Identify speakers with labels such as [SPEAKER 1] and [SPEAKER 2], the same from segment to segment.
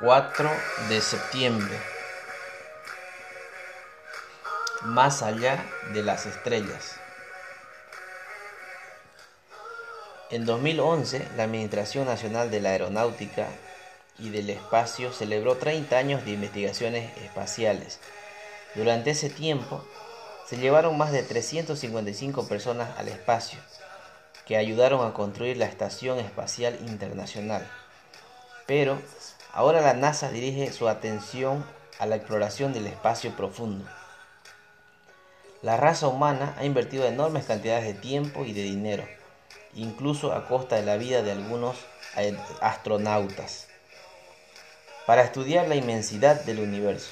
[SPEAKER 1] 4 de septiembre. Más allá de las estrellas. En 2011, la Administración Nacional de la Aeronáutica y del Espacio celebró 30 años de investigaciones espaciales. Durante ese tiempo, se llevaron más de 355 personas al espacio, que ayudaron a construir la Estación Espacial Internacional. Pero ahora la NASA dirige su atención a la exploración del espacio profundo. La raza humana ha invertido enormes cantidades de tiempo y de dinero, incluso a costa de la vida de algunos astronautas, para estudiar la inmensidad del universo.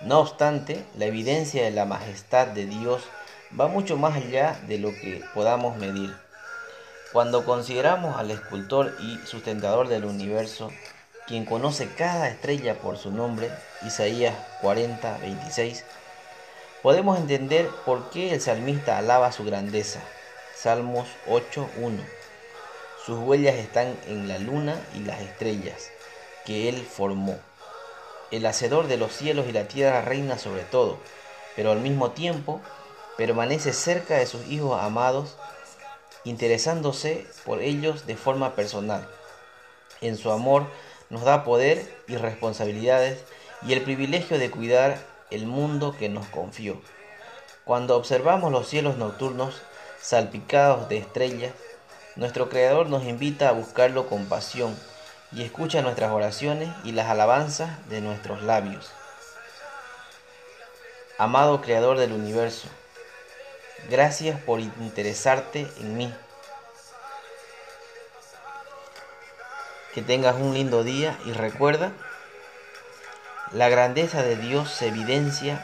[SPEAKER 1] No obstante, la evidencia de la majestad de Dios va mucho más allá de lo que podamos medir. Cuando consideramos al escultor y sustentador del universo, quien conoce cada estrella por su nombre, Isaías 40, 26, podemos entender por qué el salmista alaba su grandeza. Salmos 8, 1. Sus huellas están en la luna y las estrellas que él formó. El hacedor de los cielos y la tierra reina sobre todo, pero al mismo tiempo permanece cerca de sus hijos amados interesándose por ellos de forma personal. En su amor nos da poder y responsabilidades y el privilegio de cuidar el mundo que nos confió. Cuando observamos los cielos nocturnos salpicados de estrellas, nuestro Creador nos invita a buscarlo con pasión y escucha nuestras oraciones y las alabanzas de nuestros labios. Amado Creador del universo, Gracias por interesarte en mí. Que tengas un lindo día y recuerda, la grandeza de Dios se evidencia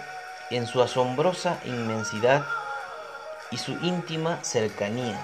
[SPEAKER 1] en su asombrosa inmensidad y su íntima cercanía.